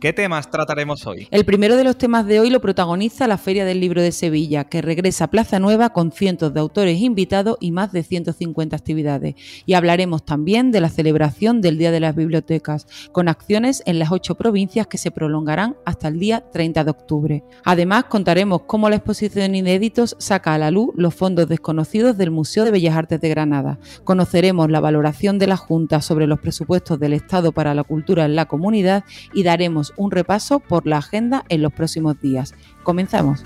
¿Qué temas trataremos hoy? El primero de los temas de hoy lo protagoniza la Feria del Libro de Sevilla, que regresa a Plaza Nueva con cientos de autores invitados y más de 150 actividades. Y hablaremos también de la celebración del Día de las Bibliotecas, con acciones en las ocho provincias que se prolongarán hasta el día 30 de octubre. Además, contaremos cómo la exposición Inéditos saca a la luz los fondos desconocidos del Museo de Bellas Artes de Granada. Conoceremos la valoración de la Junta sobre los presupuestos del Estado para la cultura en la comunidad y daremos un repaso por la agenda en los próximos días. Comenzamos.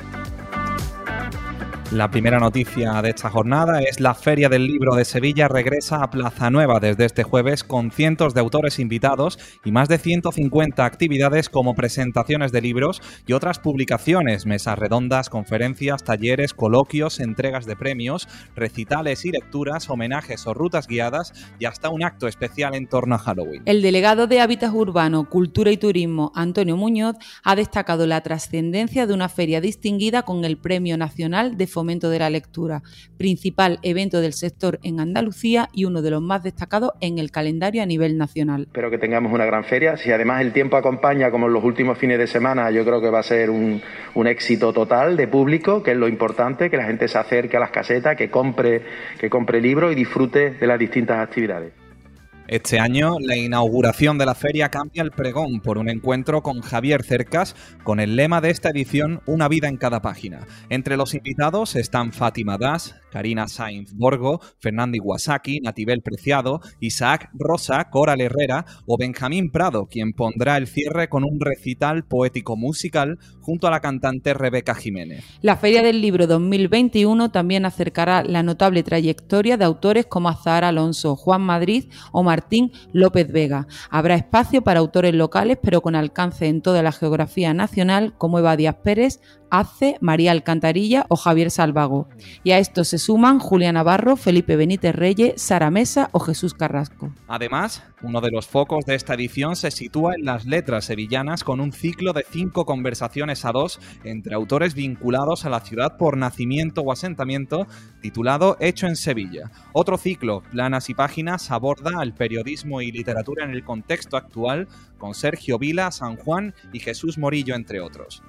La primera noticia de esta jornada es la Feria del Libro de Sevilla regresa a Plaza Nueva desde este jueves con cientos de autores invitados y más de 150 actividades como presentaciones de libros y otras publicaciones, mesas redondas, conferencias, talleres, coloquios, entregas de premios, recitales y lecturas, homenajes o rutas guiadas y hasta un acto especial en torno a Halloween. El delegado de Hábitat Urbano, Cultura y Turismo, Antonio Muñoz, ha destacado la trascendencia de una feria distinguida con el Premio Nacional de Fomento de la lectura, principal evento del sector en Andalucía y uno de los más destacados en el calendario a nivel nacional. Espero que tengamos una gran feria. Si además el tiempo acompaña, como en los últimos fines de semana, yo creo que va a ser un, un éxito total de público, que es lo importante, que la gente se acerque a las casetas, que compre, que compre libros y disfrute de las distintas actividades. Este año, la inauguración de la feria cambia el pregón por un encuentro con Javier Cercas con el lema de esta edición Una vida en cada página. Entre los invitados están Fátima Das, Karina Sainz Borgo, Fernando Iwasaki, Natibel Preciado, Isaac Rosa, Coral Herrera o Benjamín Prado, quien pondrá el cierre con un recital poético musical junto a la cantante Rebeca Jiménez. La Feria del Libro 2021 también acercará la notable trayectoria de autores como Azahar Alonso, Juan Madrid o Martín López Vega. Habrá espacio para autores locales, pero con alcance en toda la geografía nacional, como Eva Díaz Pérez, Ace, María Alcantarilla o Javier Salvago. Y a esto se suman Julián Navarro, Felipe Benítez Reyes, Sara Mesa o Jesús Carrasco. Además, uno de los focos de esta edición se sitúa en las letras sevillanas con un ciclo de cinco conversaciones a dos entre autores vinculados a la ciudad por nacimiento o asentamiento, titulado Hecho en Sevilla. Otro ciclo, Planas y Páginas, aborda el periodismo y literatura en el contexto actual con Sergio Vila, San Juan y Jesús Morillo, entre otros.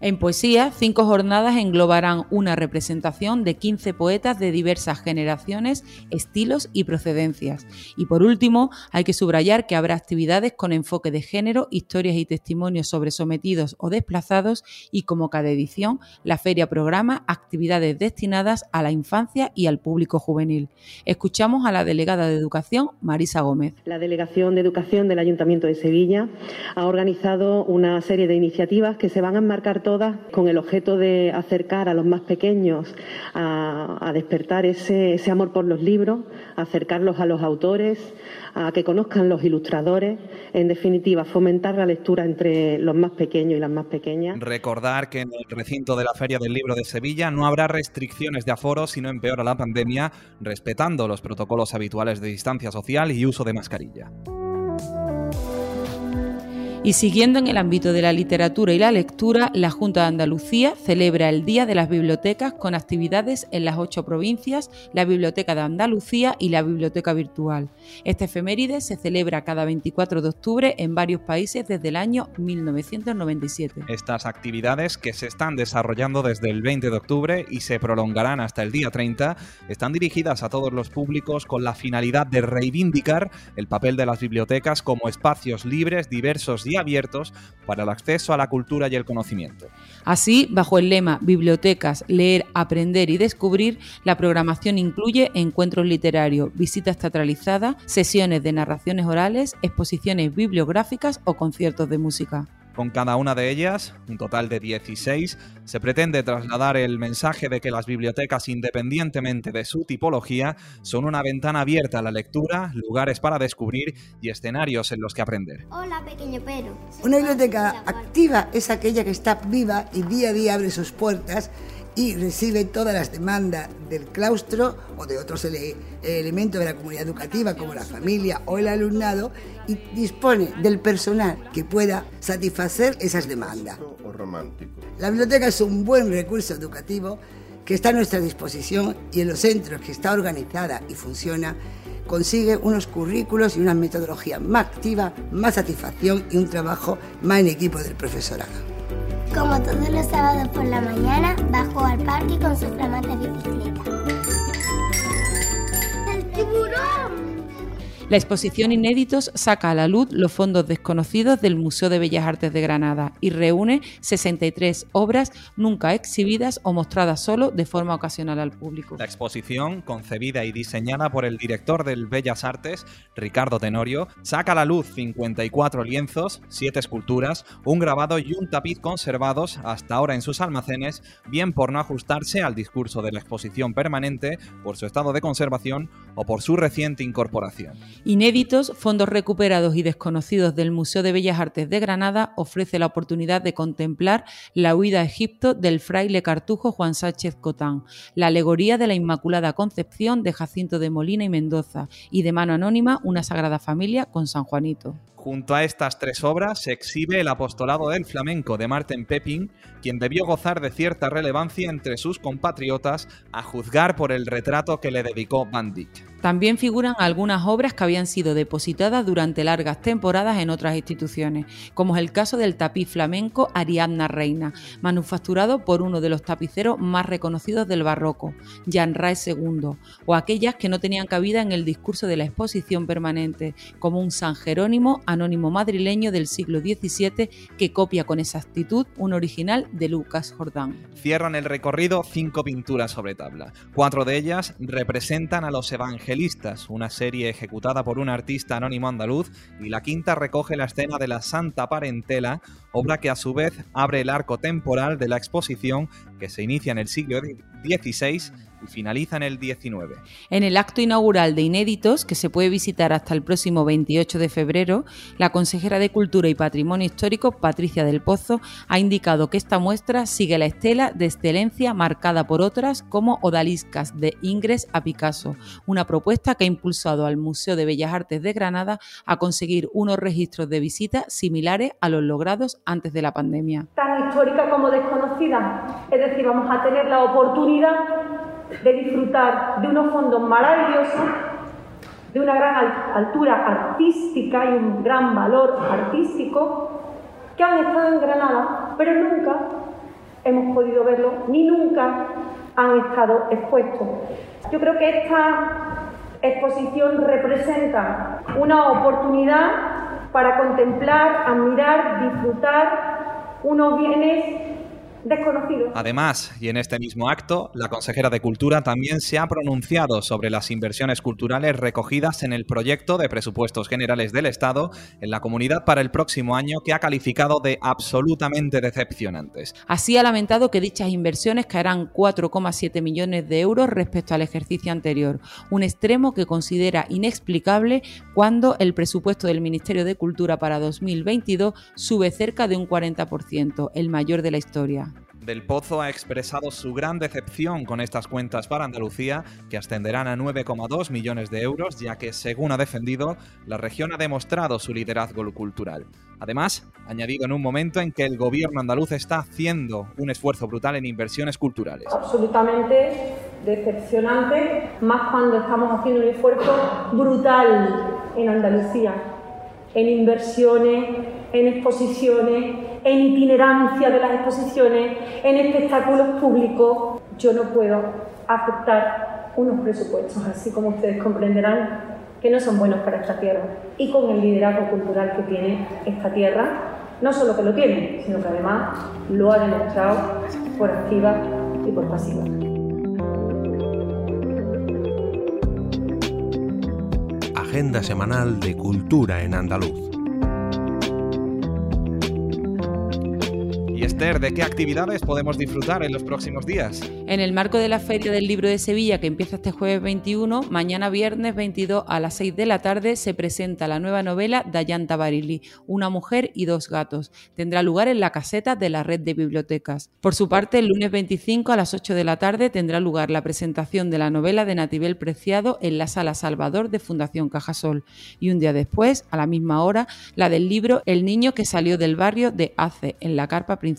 En poesía, cinco jornadas englobarán una representación de 15 poetas de diversas generaciones, estilos y procedencias. Y por último, hay que subrayar que habrá actividades con enfoque de género, historias y testimonios sobre sometidos o desplazados y como cada edición, la feria programa actividades destinadas a la infancia y al público juvenil. Escuchamos a la delegada de Educación, Marisa Gómez. La Delegación de Educación del Ayuntamiento de Sevilla ha organizado una serie de iniciativas que se van a enmarcar todas con el objeto de acercar a los más pequeños a, despertar ese, ese amor por los libros, acercarlos a los autores, a que conozcan los ilustradores, en definitiva, fomentar la lectura entre los más pequeños y las más pequeñas. Recordar que en el recinto de la Feria del Libro de Sevilla no habrá restricciones de aforo si no empeora la pandemia, respetando los protocolos habituales de distancia social y uso de mascarilla. Y siguiendo en el ámbito de la literatura y la lectura, la Junta de Andalucía celebra el Día de las Bibliotecas con actividades en las ocho provincias, la Biblioteca de Andalucía y la Biblioteca Virtual. Esta efeméride se celebra cada 24 de octubre en varios países desde el año 1997. Estas actividades, que se están desarrollando desde el 20 de octubre y se prolongarán hasta el día 30, están dirigidas a todos los públicos con la finalidad de reivindicar el papel de las bibliotecas como espacios libres, diversos y abiertos para el acceso a la cultura y el conocimiento. Así, bajo el lema Bibliotecas, leer, aprender y descubrir, la programación incluye encuentros literarios, visitas teatralizadas, sesiones de narraciones orales, exposiciones bibliográficas o conciertos de música. Con cada una de ellas, un total de 16, se pretende trasladar el mensaje de que las bibliotecas, independientemente de su tipología, son una ventana abierta a la lectura, lugares para descubrir y escenarios en los que aprender. Hola, pequeño pero. Una biblioteca activa es aquella que está viva y día a día abre sus puertas y recibe todas las demandas del claustro o de otros elementos de la comunidad educativa como la familia o el alumnado y dispone del personal que pueda satisfacer esas demandas. La biblioteca es un buen recurso educativo que está a nuestra disposición y en los centros que está organizada y funciona consigue unos currículos y una metodología más activa, más satisfacción y un trabajo más en equipo del profesorado. Como todos los sábados por la mañana, bajo al parque con su flamante bicicleta. ¡El tiburón! La exposición Inéditos saca a la luz los fondos desconocidos del Museo de Bellas Artes de Granada y reúne 63 obras nunca exhibidas o mostradas solo de forma ocasional al público. La exposición, concebida y diseñada por el director del Bellas Artes, Ricardo Tenorio, saca a la luz 54 lienzos, 7 esculturas, un grabado y un tapiz conservados hasta ahora en sus almacenes, bien por no ajustarse al discurso de la exposición permanente, por su estado de conservación o por su reciente incorporación. Inéditos, fondos recuperados y desconocidos del Museo de Bellas Artes de Granada ofrece la oportunidad de contemplar la huida a Egipto del fraile cartujo Juan Sánchez Cotán, la alegoría de la Inmaculada Concepción de Jacinto de Molina y Mendoza y de mano anónima una Sagrada Familia con San Juanito. Junto a estas tres obras se exhibe el apostolado del flamenco de Martin Pepin, quien debió gozar de cierta relevancia entre sus compatriotas a juzgar por el retrato que le dedicó Van Dyck. También figuran algunas obras que habían sido depositadas durante largas temporadas en otras instituciones, como es el caso del tapiz flamenco Ariadna Reina, manufacturado por uno de los tapiceros más reconocidos del barroco, Jan Raes II, o aquellas que no tenían cabida en el discurso de la exposición permanente, como un San Jerónimo anónimo madrileño del siglo XVII que copia con exactitud un original de Lucas Jordán. Cierran el recorrido cinco pinturas sobre tabla. Cuatro de ellas representan a los evangelios una serie ejecutada por un artista anónimo andaluz, y la quinta recoge la escena de la Santa Parentela, obra que a su vez abre el arco temporal de la exposición que se inicia en el siglo XVI finaliza en el 19. En el acto inaugural de Inéditos, que se puede visitar hasta el próximo 28 de febrero, la consejera de Cultura y Patrimonio Histórico, Patricia del Pozo, ha indicado que esta muestra sigue la estela de excelencia marcada por otras como Odaliscas de Ingres a Picasso, una propuesta que ha impulsado al Museo de Bellas Artes de Granada a conseguir unos registros de visita similares a los logrados antes de la pandemia. Tan histórica como desconocida, es decir, vamos a tener la oportunidad de disfrutar de unos fondos maravillosos, de una gran altura artística y un gran valor artístico, que han estado en Granada, pero nunca hemos podido verlo, ni nunca han estado expuestos. Yo creo que esta exposición representa una oportunidad para contemplar, admirar, disfrutar unos bienes Además, y en este mismo acto, la consejera de Cultura también se ha pronunciado sobre las inversiones culturales recogidas en el proyecto de presupuestos generales del Estado en la comunidad para el próximo año que ha calificado de absolutamente decepcionantes. Así ha lamentado que dichas inversiones caerán 4,7 millones de euros respecto al ejercicio anterior, un extremo que considera inexplicable cuando el presupuesto del Ministerio de Cultura para 2022 sube cerca de un 40%, el mayor de la historia. Del Pozo ha expresado su gran decepción con estas cuentas para Andalucía, que ascenderán a 9,2 millones de euros, ya que, según ha defendido, la región ha demostrado su liderazgo cultural. Además, ha añadido en un momento en que el gobierno andaluz está haciendo un esfuerzo brutal en inversiones culturales. Absolutamente decepcionante, más cuando estamos haciendo un esfuerzo brutal en Andalucía, en inversiones, en exposiciones, en itinerancia de las exposiciones, en espectáculos públicos. Yo no puedo aceptar unos presupuestos así como ustedes comprenderán que no son buenos para esta tierra. Y con el liderazgo cultural que tiene esta tierra, no solo que lo tiene, sino que además lo ha demostrado por activa y por pasiva. Agenda semanal de cultura en andaluz. Esther, ¿de qué actividades podemos disfrutar en los próximos días? En el marco de la Feria del Libro de Sevilla, que empieza este jueves 21, mañana viernes 22 a las 6 de la tarde se presenta la nueva novela Dayanta Barili, Una mujer y dos gatos. Tendrá lugar en la caseta de la red de bibliotecas. Por su parte, el lunes 25 a las 8 de la tarde tendrá lugar la presentación de la novela de Natibel Preciado en la Sala Salvador de Fundación Cajasol. Y un día después, a la misma hora, la del libro El niño que salió del barrio de Ace, en la carpa principal.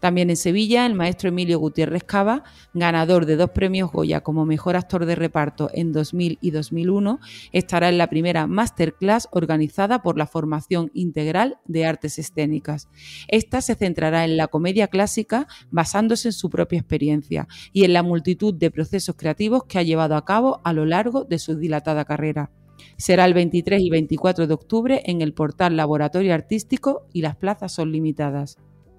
También en Sevilla, el maestro Emilio Gutiérrez Cava, ganador de dos premios Goya como mejor actor de reparto en 2000 y 2001, estará en la primera masterclass organizada por la Formación Integral de Artes Escénicas. Esta se centrará en la comedia clásica basándose en su propia experiencia y en la multitud de procesos creativos que ha llevado a cabo a lo largo de su dilatada carrera. Será el 23 y 24 de octubre en el portal Laboratorio Artístico y las plazas son limitadas.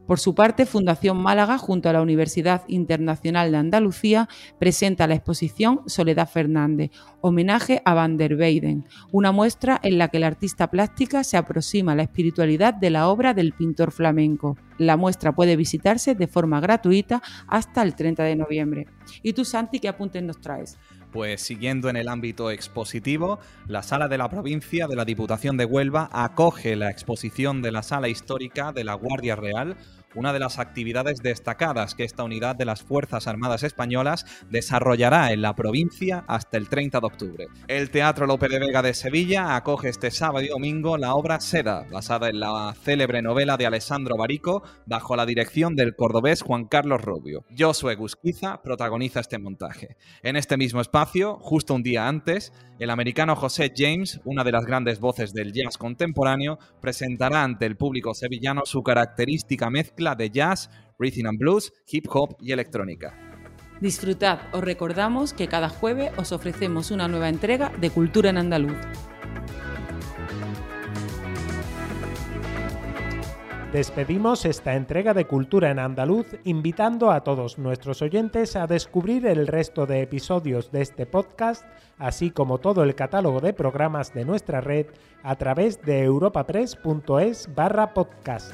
Por su parte, Fundación Málaga, junto a la Universidad Internacional de Andalucía, presenta la exposición Soledad Fernández, homenaje a Van der Weyden, una muestra en la que el artista plástica se aproxima a la espiritualidad de la obra del pintor flamenco. La muestra puede visitarse de forma gratuita hasta el 30 de noviembre. ¿Y tú, Santi, qué apuntes nos traes? Pues siguiendo en el ámbito expositivo, la Sala de la Provincia de la Diputación de Huelva acoge la exposición de la Sala Histórica de la Guardia Real una de las actividades destacadas que esta unidad de las Fuerzas Armadas Españolas desarrollará en la provincia hasta el 30 de octubre. El Teatro Lope de Vega de Sevilla acoge este sábado y domingo la obra Seda, basada en la célebre novela de Alessandro Barico, bajo la dirección del cordobés Juan Carlos Rubio. Josué Gusquiza protagoniza este montaje. En este mismo espacio, justo un día antes, el americano José James, una de las grandes voces del jazz contemporáneo, presentará ante el público sevillano su característica mezcla de jazz, rhythm and blues, hip hop y electrónica. Disfrutad, os recordamos que cada jueves os ofrecemos una nueva entrega de Cultura en Andaluz. Despedimos esta entrega de Cultura en Andaluz invitando a todos nuestros oyentes a descubrir el resto de episodios de este podcast, así como todo el catálogo de programas de nuestra red a través de europapress.es barra podcast.